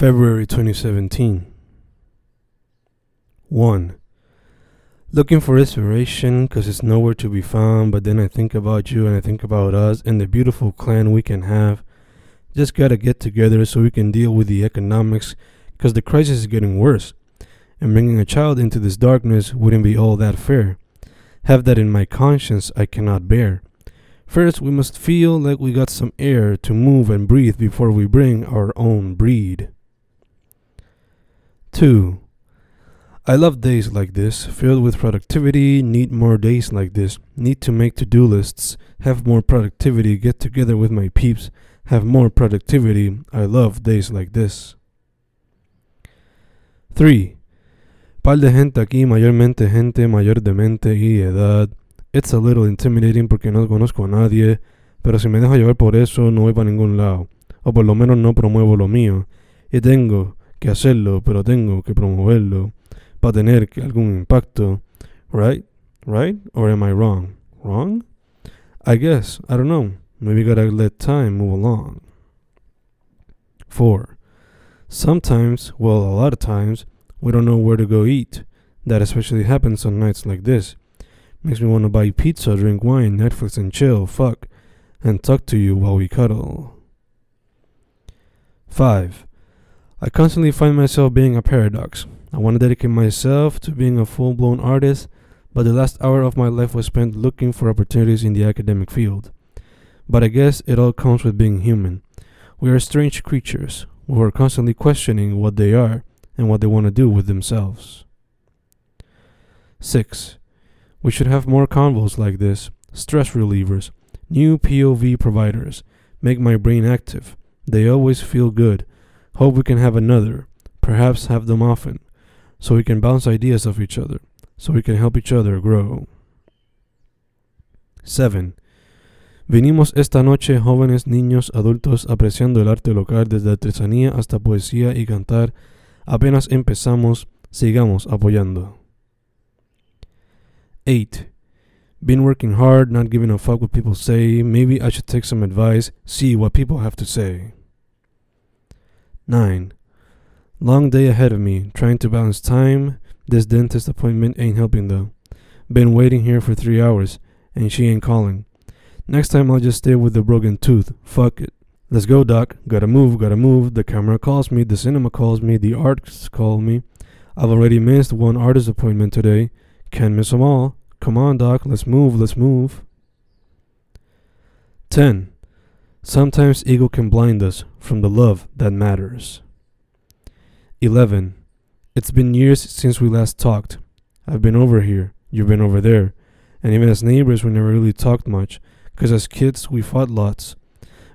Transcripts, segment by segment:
February 2017. 1. Looking for inspiration because it's nowhere to be found, but then I think about you and I think about us and the beautiful clan we can have. Just gotta get together so we can deal with the economics because the crisis is getting worse. And bringing a child into this darkness wouldn't be all that fair. Have that in my conscience I cannot bear. First, we must feel like we got some air to move and breathe before we bring our own breed. 2. I love days like this, filled with productivity, need more days like this, need to make to do lists, have more productivity, get together with my peeps, have more productivity. I love days like this. 3. Pal de gente aquí, mayormente gente mayor de mente y edad. It's a little intimidating porque no conozco a nadie, pero si me dejo llevar por eso no voy para ningún lado, o por lo menos no promuevo lo mío. Y tengo que hacerlo, pero tengo que promoverlo para tener algún impacto. Right? Right? Or am I wrong? Wrong? I guess. I don't know. Maybe gotta let time move along. 4. Sometimes, well, a lot of times, we don't know where to go eat. That especially happens on nights like this. Makes me want to buy pizza, drink wine, Netflix, and chill, fuck, and talk to you while we cuddle. 5. I constantly find myself being a paradox. I want to dedicate myself to being a full blown artist, but the last hour of my life was spent looking for opportunities in the academic field. But I guess it all comes with being human. We are strange creatures who are constantly questioning what they are and what they want to do with themselves. 6. We should have more convos like this, stress relievers, new POV providers, make my brain active. They always feel good Hope we can have another, perhaps have them often, so we can bounce ideas off each other, so we can help each other grow. 7. Vinimos esta noche jóvenes, niños, adultos, apreciando el arte local desde artesanía hasta poesía y cantar. Apenas empezamos, sigamos apoyando. 8. Been working hard, not giving a fuck what people say. Maybe I should take some advice, see what people have to say. 9. Long day ahead of me, trying to balance time. This dentist appointment ain't helping though. Been waiting here for three hours, and she ain't calling. Next time I'll just stay with the broken tooth. Fuck it. Let's go, doc. Gotta move, gotta move. The camera calls me, the cinema calls me, the arts call me. I've already missed one artist appointment today. Can't miss 'em all. Come on, doc. Let's move, let's move. 10. Sometimes ego can blind us from the love that matters. 11. It's been years since we last talked. I've been over here, you've been over there, and even as neighbors, we never really talked much, because as kids, we fought lots.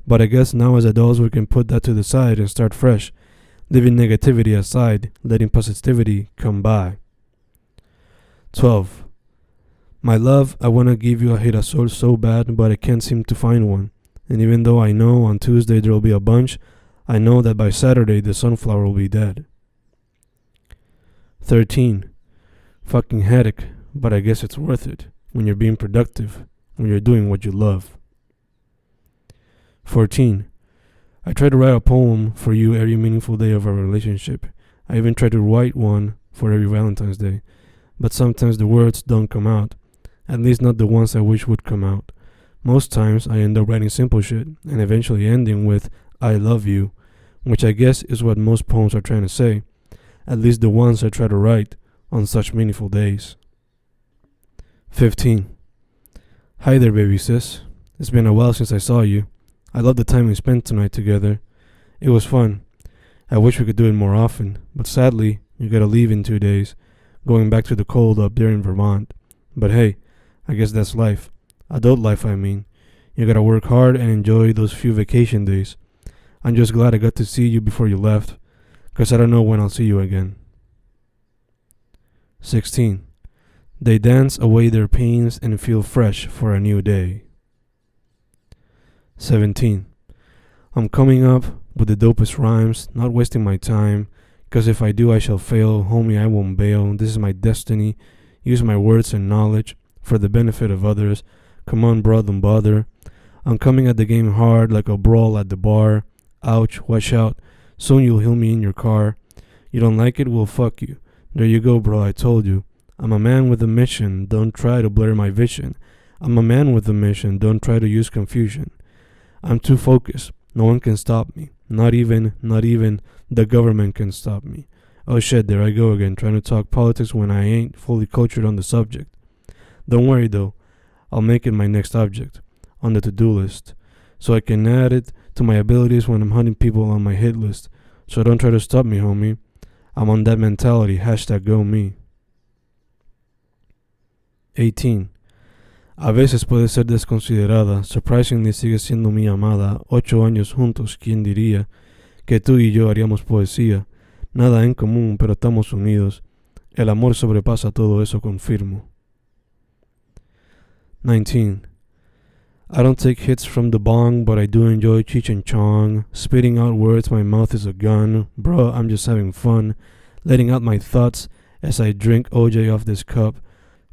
But I guess now as adults, we can put that to the side and start fresh, leaving negativity aside, letting positivity come by. 12. My love, I want to give you a girasol so bad, but I can't seem to find one. And even though I know on Tuesday there will be a bunch, I know that by Saturday the sunflower will be dead. 13. Fucking headache, but I guess it's worth it when you're being productive, when you're doing what you love. 14. I try to write a poem for you every meaningful day of our relationship. I even try to write one for every Valentine's Day, but sometimes the words don't come out, at least not the ones I wish would come out. Most times I end up writing simple shit and eventually ending with I love you, which I guess is what most poems are trying to say, at least the ones I try to write on such meaningful days. 15. Hi there, baby sis. It's been a while since I saw you. I love the time we spent tonight together. It was fun. I wish we could do it more often, but sadly, you gotta leave in two days, going back to the cold up there in Vermont. But hey, I guess that's life. Adult life, I mean. You gotta work hard and enjoy those few vacation days. I'm just glad I got to see you before you left, cause I don't know when I'll see you again. 16. They dance away their pains and feel fresh for a new day. 17. I'm coming up with the dopest rhymes, not wasting my time, cause if I do, I shall fail. Homie, I won't bail. This is my destiny. Use my words and knowledge for the benefit of others Come on, bro, don't bother. I'm coming at the game hard like a brawl at the bar. Ouch, watch out. Soon you'll heal me in your car. You don't like it? Well, fuck you. There you go, bro. I told you. I'm a man with a mission. Don't try to blur my vision. I'm a man with a mission. Don't try to use confusion. I'm too focused. No one can stop me. Not even, not even the government can stop me. Oh shit, there I go again, trying to talk politics when I ain't fully cultured on the subject. Don't worry though, I'll make it my next object on the to do list, so I can add it to my abilities when I'm hunting people on my hit list. So don't try to stop me, homie. I'm on that mentality. Hashtag go me. 18. A veces puede ser desconsiderada, surprisingly sigue siendo mi amada. Ocho años juntos, ¿quién diría que tú y yo haríamos poesía? Nada en común, pero estamos unidos. El amor sobrepasa todo eso, confirmo. 19. I don't take hits from the bong, but I do enjoy Cheech and Chong. Spitting out words, my mouth is a gun. Bro, I'm just having fun. Letting out my thoughts as I drink OJ off this cup.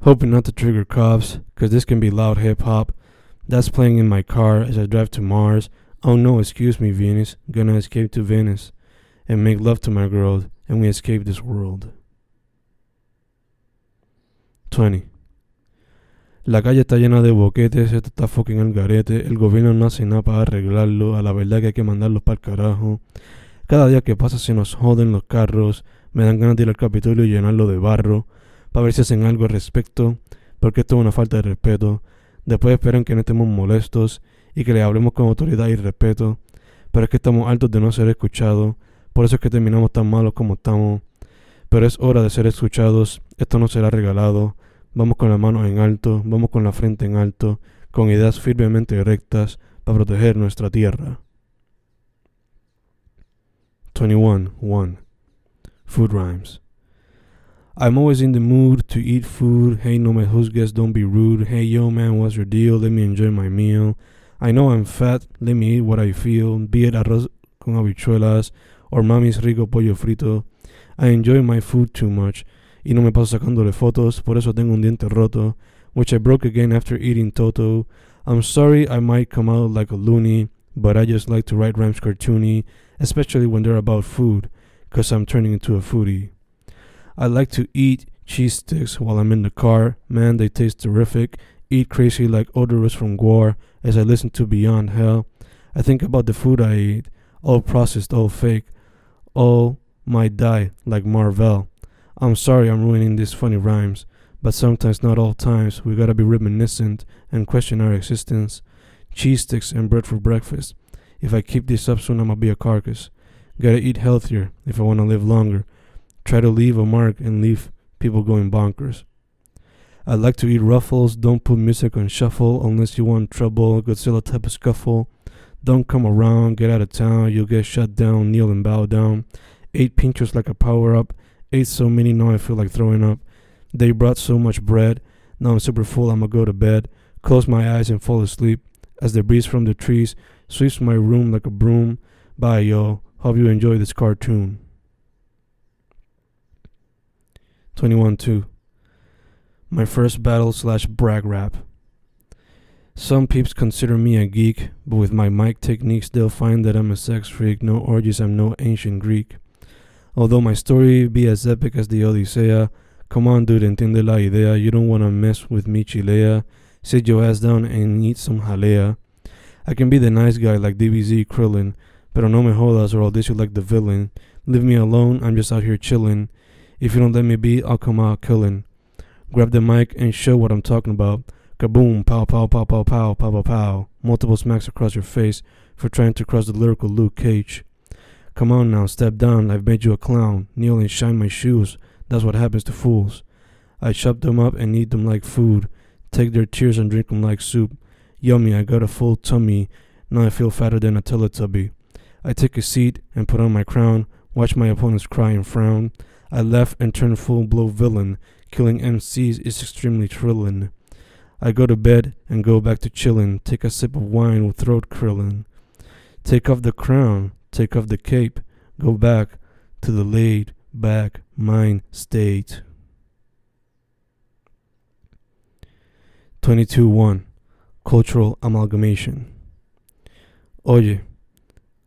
Hoping not to trigger cops, cause this can be loud hip hop. That's playing in my car as I drive to Mars. Oh no, excuse me, Venus. Gonna escape to Venice and make love to my girl, and we escape this world. 20. La calle está llena de boquetes, esto está fucking el garete, el gobierno no hace nada para arreglarlo, a la verdad que hay que mandarlos para el carajo. Cada día que pasa se nos joden los carros, me dan ganas de ir al Capitolio y llenarlo de barro, para ver si hacen algo al respecto, porque esto es una falta de respeto. Después esperan que no estemos molestos y que le hablemos con autoridad y respeto, pero es que estamos altos de no ser escuchados, por eso es que terminamos tan malos como estamos. Pero es hora de ser escuchados, esto no será regalado, Vamos con las manos en alto, vamos con la frente en alto, con ideas firmemente rectas para proteger nuestra tierra. 21. 1. Food rhymes. I'm always in the mood to eat food. Hey, no me juzgues, don't be rude. Hey, yo, man, what's your deal? Let me enjoy my meal. I know I'm fat, let me eat what I feel. Be it arroz con habichuelas or mami's rico pollo frito. I enjoy my food too much. Y no me paso sacándole fotos, por eso tengo un diente roto, which I broke again after eating Toto. I'm sorry I might come out like a loony, but I just like to write rhymes cartoony, especially when they're about food, cause I'm turning into a foodie. I like to eat cheese sticks while I'm in the car, man, they taste terrific. Eat crazy like odorous from Guar as I listen to Beyond Hell. I think about the food I eat, all processed, all fake, all might die like Marvel. I'm sorry I'm ruining these funny rhymes, but sometimes, not all times, we gotta be reminiscent and question our existence. Cheese sticks and bread for breakfast. If I keep this up soon, I'ma be a carcass. Gotta eat healthier if I wanna live longer. Try to leave a mark and leave people going bonkers. I like to eat ruffles. Don't put music on shuffle unless you want trouble, Godzilla type of scuffle. Don't come around, get out of town, you'll get shut down, kneel and bow down. Eight pinchers like a power up. Ate so many, now I feel like throwing up. They brought so much bread. Now I'm super full, I'ma go to bed. Close my eyes and fall asleep as the breeze from the trees sweeps my room like a broom. Bye, y'all. Hope you enjoy this cartoon. 21 2. My first battle slash brag rap. Some peeps consider me a geek, but with my mic techniques, they'll find that I'm a sex freak. No orgies, I'm no ancient Greek. Although my story be as epic as the Odyssey, come on dude, entiende la idea, you don't wanna mess with me chilea, sit your ass down and eat some jalea. I can be the nice guy like DBZ Krillin, pero no me jodas or I'll diss you like the villain. Leave me alone, I'm just out here chillin'. If you don't let me be, I'll come out killin'. Grab the mic and show what I'm talking about. Kaboom, pow, pow, pow, pow, pow, pow, pow, pow. Multiple smacks across your face for trying to cross the lyrical Luke Cage. Come on now, step down, I've made you a clown. Kneel and shine my shoes, that's what happens to fools. I chop them up and eat them like food. Take their tears and drink them like soup. Yummy, I got a full tummy. Now I feel fatter than a Teletubby. I take a seat and put on my crown. Watch my opponents cry and frown. I laugh and turn full blow villain. Killing MCs is extremely thrilling. I go to bed and go back to chillin'. Take a sip of wine with throat krillin'. Take off the crown take off the cape, go back to the laid back mind state. 22 1 Cultural Amalgamation. Oye,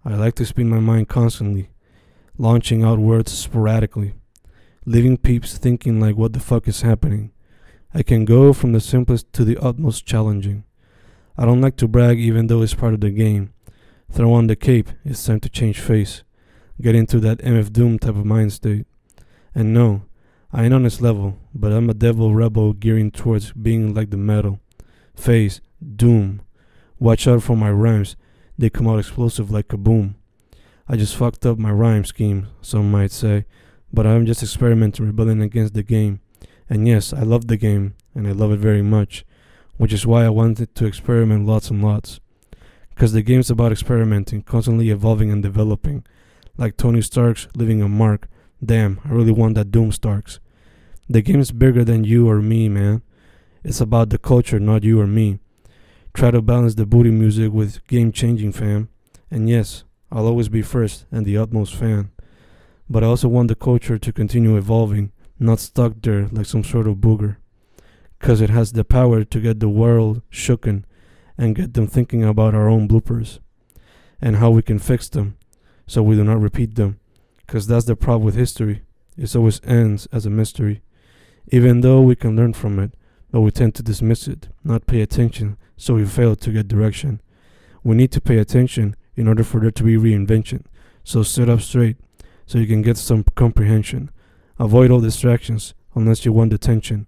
I like to spin my mind constantly. launching out words sporadically, leaving peeps thinking like what the fuck is happening. I can go from the simplest to the utmost challenging. I don't like to brag even though it's part of the game. Throw on the cape, it's time to change face. Get into that MF Doom type of mind state. And no, I ain't on this level, but I'm a devil rebel gearing towards being like the metal. Phase, doom. Watch out for my rhymes, they come out explosive like kaboom. I just fucked up my rhyme scheme, some might say, but I'm just experimenting, rebelling against the game. And yes, I love the game, and I love it very much, which is why I wanted to experiment lots and lots. Because the game's about experimenting, constantly evolving and developing. Like Tony Stark's leaving a mark. Damn, I really want that Doom Starks. The game's bigger than you or me, man. It's about the culture, not you or me. Try to balance the booty music with game changing, fam. And yes, I'll always be first and the utmost fan. But I also want the culture to continue evolving not stuck there like some sort of booger. Because it has the power to get the world shooken and get them thinking about our own bloopers and how we can fix them so we do not repeat them. Because that's the problem with history. It always ends as a mystery. Even though we can learn from it, but we tend to dismiss it, not pay attention, so we fail to get direction. We need to pay attention in order for there to be reinvention. So sit up straight so you can get some comprehension. Avoid all distractions unless you want attention.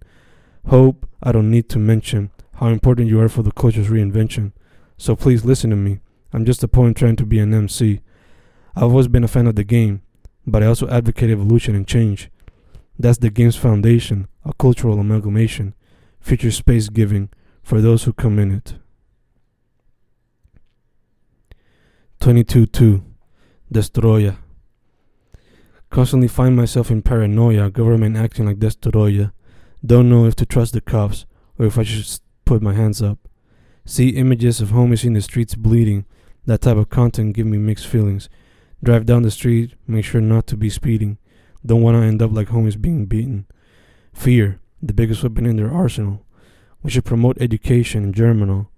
Hope I don't need to mention how important you are for the culture's reinvention. So please listen to me. I'm just a poet trying to be an MC. I've always been a fan of the game, but I also advocate evolution and change. That's the game's foundation, a cultural amalgamation, future space giving for those who come in it. 22 2 Destroya. Constantly find myself in paranoia, government acting like Destoroya. Don't know if to trust the cops or if I should put my hands up. See images of homies in the streets bleeding. That type of content give me mixed feelings. Drive down the street, make sure not to be speeding. Don't want to end up like homies being beaten. Fear, the biggest weapon in their arsenal. We should promote education in Germinal.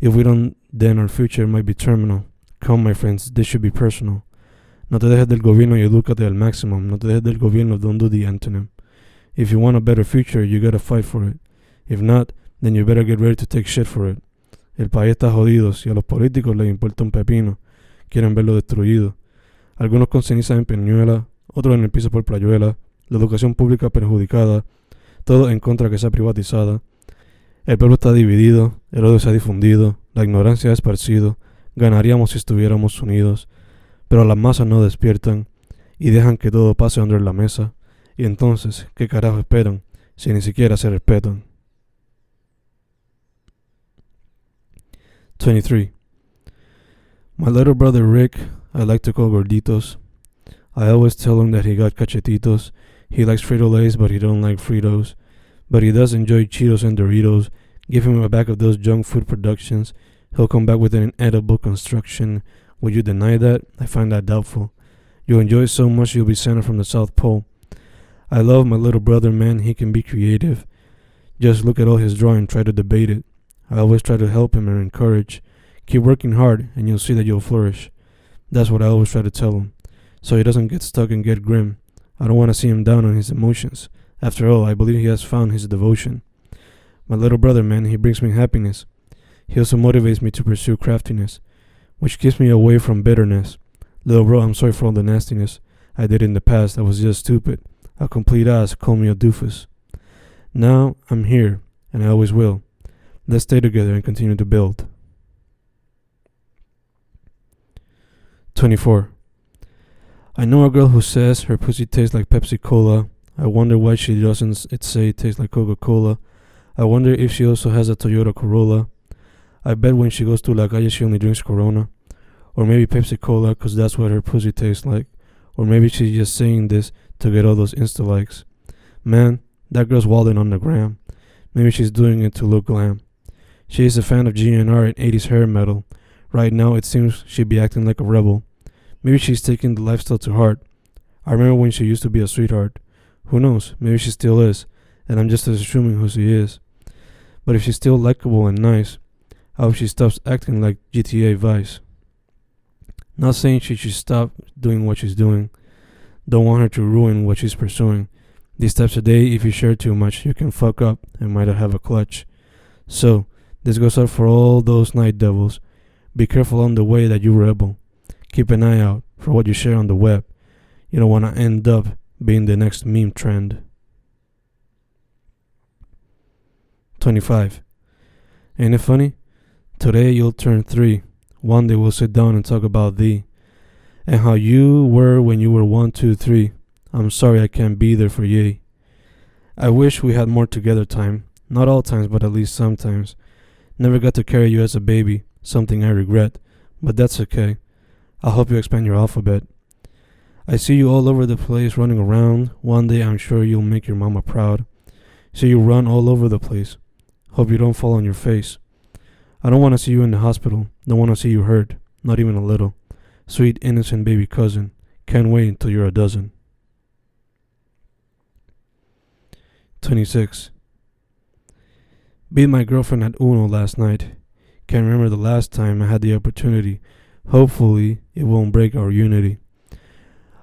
If we don't, then our future might be terminal. Come, my friends, this should be personal. No te dejes del gobierno y edúcate al maximum. No te dejes del gobierno, don't do the antonym. If you want a better future, you gotta fight for it. If not, then you better get ready to take shit for it. El país está jodido, si a los políticos les importa un pepino, quieren verlo destruido. Algunos con cenizas en Peñuela, otros en el piso por Playuela, la educación pública perjudicada, todo en contra que sea privatizada. El pueblo está dividido, el odio se ha difundido, la ignorancia ha esparcido, ganaríamos si estuviéramos unidos. Pero las masas no despiertan y dejan que todo pase under la mesa. Y entonces, ¿qué carajo esperan si ni siquiera se respetan? 23. My little brother Rick, I like to call gorditos. I always tell him that he got cachetitos. He likes Frito Lays, but he don't like Fritos. But he does enjoy Cheetos and Doritos. Give him a bag of those junk food productions. He'll come back with an edible construction would you deny that? I find that doubtful. You enjoy so much you'll be Santa from the South Pole. I love my little brother, man. He can be creative. Just look at all his drawing, try to debate it. I always try to help him and encourage. Keep working hard, and you'll see that you'll flourish. That's what I always try to tell him, so he doesn't get stuck and get grim. I don't want to see him down on his emotions. After all, I believe he has found his devotion. My little brother, man, he brings me happiness. He also motivates me to pursue craftiness which keeps me away from bitterness. Little bro, I'm sorry for all the nastiness I did in the past. I was just stupid. A complete ass, call me a doofus. Now I'm here, and I always will. Let's stay together and continue to build. 24. I know a girl who says her pussy tastes like Pepsi Cola. I wonder why she doesn't it say it tastes like Coca Cola. I wonder if she also has a Toyota Corolla. I bet when she goes to La Calle, she only drinks Corona. Or maybe Pepsi Cola, because that's what her pussy tastes like. Or maybe she's just saying this to get all those Insta likes. Man, that girl's wilding on the gram. Maybe she's doing it to look glam. She is a fan of GNR and 80s hair metal. Right now, it seems she'd be acting like a rebel. Maybe she's taking the lifestyle to heart. I remember when she used to be a sweetheart. Who knows? Maybe she still is, and I'm just assuming who she is. But if she's still likable and nice, I hope she stops acting like GTA Vice. Not saying she should stop doing what she's doing, Don't want her to ruin what she's pursuing. These types of day, if you share too much, you can fuck up and might have a clutch. So, this goes out for all those night devils. Be careful on the way that you rebel. Keep an eye out for what you share on the web. You don't want to end up being the next meme trend. 25. Ain't it funny? Today you'll turn three. One day we'll sit down and talk about thee and how you were when you were one, two, three. I'm sorry I can't be there for ye. I wish we had more together time. Not all times, but at least sometimes. Never got to carry you as a baby, something I regret, but that's okay. I'll help you expand your alphabet. I see you all over the place running around. One day I'm sure you'll make your mama proud. See you run all over the place. Hope you don't fall on your face. I don't want to see you in the hospital. Don't want to see you hurt. Not even a little. Sweet innocent baby cousin. Can't wait until you're a dozen. 26. Beat my girlfriend at Uno last night. Can't remember the last time I had the opportunity. Hopefully, it won't break our unity.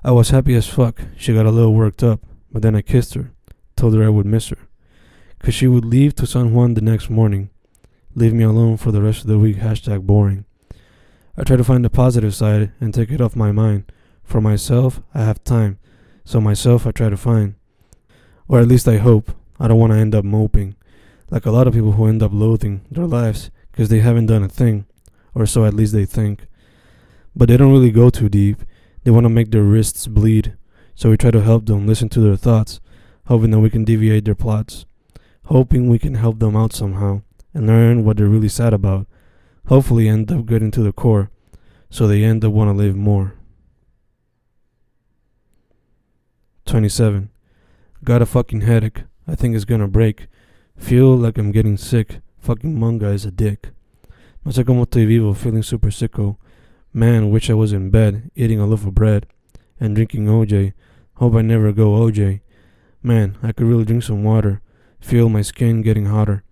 I was happy as fuck. She got a little worked up, but then I kissed her, told her I would miss her. Cause she would leave to San Juan the next morning. Leave me alone for the rest of the week. Hashtag boring. I try to find the positive side and take it off my mind. For myself, I have time. So myself, I try to find. Or at least I hope. I don't want to end up moping. Like a lot of people who end up loathing their lives because they haven't done a thing. Or so at least they think. But they don't really go too deep. They want to make their wrists bleed. So we try to help them listen to their thoughts, hoping that we can deviate their plots. Hoping we can help them out somehow and learn what they're really sad about. Hopefully end up getting to the core so they end up want to live more. 27. Got a fucking headache. I think it's gonna break. Feel like I'm getting sick. Fucking manga is a dick. No sé cómo estoy vivo, feeling super sicko. Man, wish I was in bed, eating a loaf of bread, and drinking OJ. Hope I never go OJ. Man, I could really drink some water. Feel my skin getting hotter.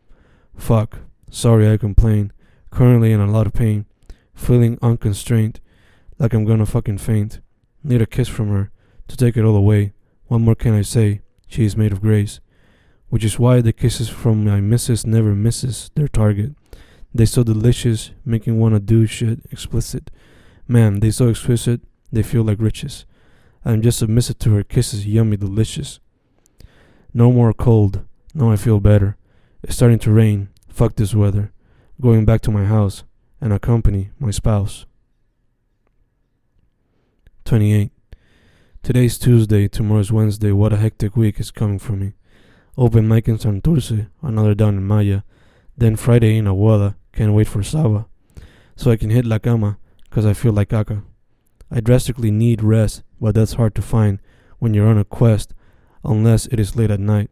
Fuck. Sorry I complain. Currently in a lot of pain. Feeling unconstrained. Like I'm gonna fucking faint. Need a kiss from her to take it all away. What more can I say? She is made of grace. Which is why the kisses from my missus never misses their target. They so delicious, making wanna do shit explicit. Man, they so exquisite, they feel like riches. I'm just submissive to her kisses, yummy, delicious. No more cold. Now I feel better. It's starting to rain. Fuck this weather. Going back to my house and accompany my spouse. 28. Today's Tuesday, tomorrow's Wednesday. What a hectic week is coming for me. Open mic in Santurce, another down in Maya. Then Friday in Aguada. Can't wait for Saba. So I can hit La Cama, cause I feel like caca. I drastically need rest, but that's hard to find when you're on a quest, unless it is late at night.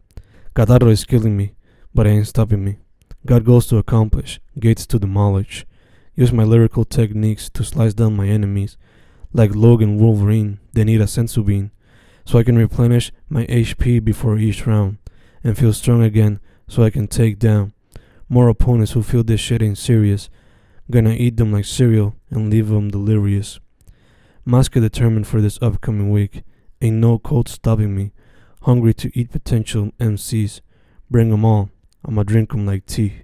Catarro is killing me, but it ain't stopping me. Got goals to accomplish, gates to demolish. Use my lyrical techniques to slice down my enemies like Logan Wolverine, they need a senzu bean, so I can replenish my HP before each round, and feel strong again so I can take down more opponents who feel this shit ain't serious. Gonna eat them like cereal and leave them delirious. Maska determined for this upcoming week. Ain't no cold stopping me. Hungry to eat potential MCs. Bring 'em all. I'ma drink 'em like tea.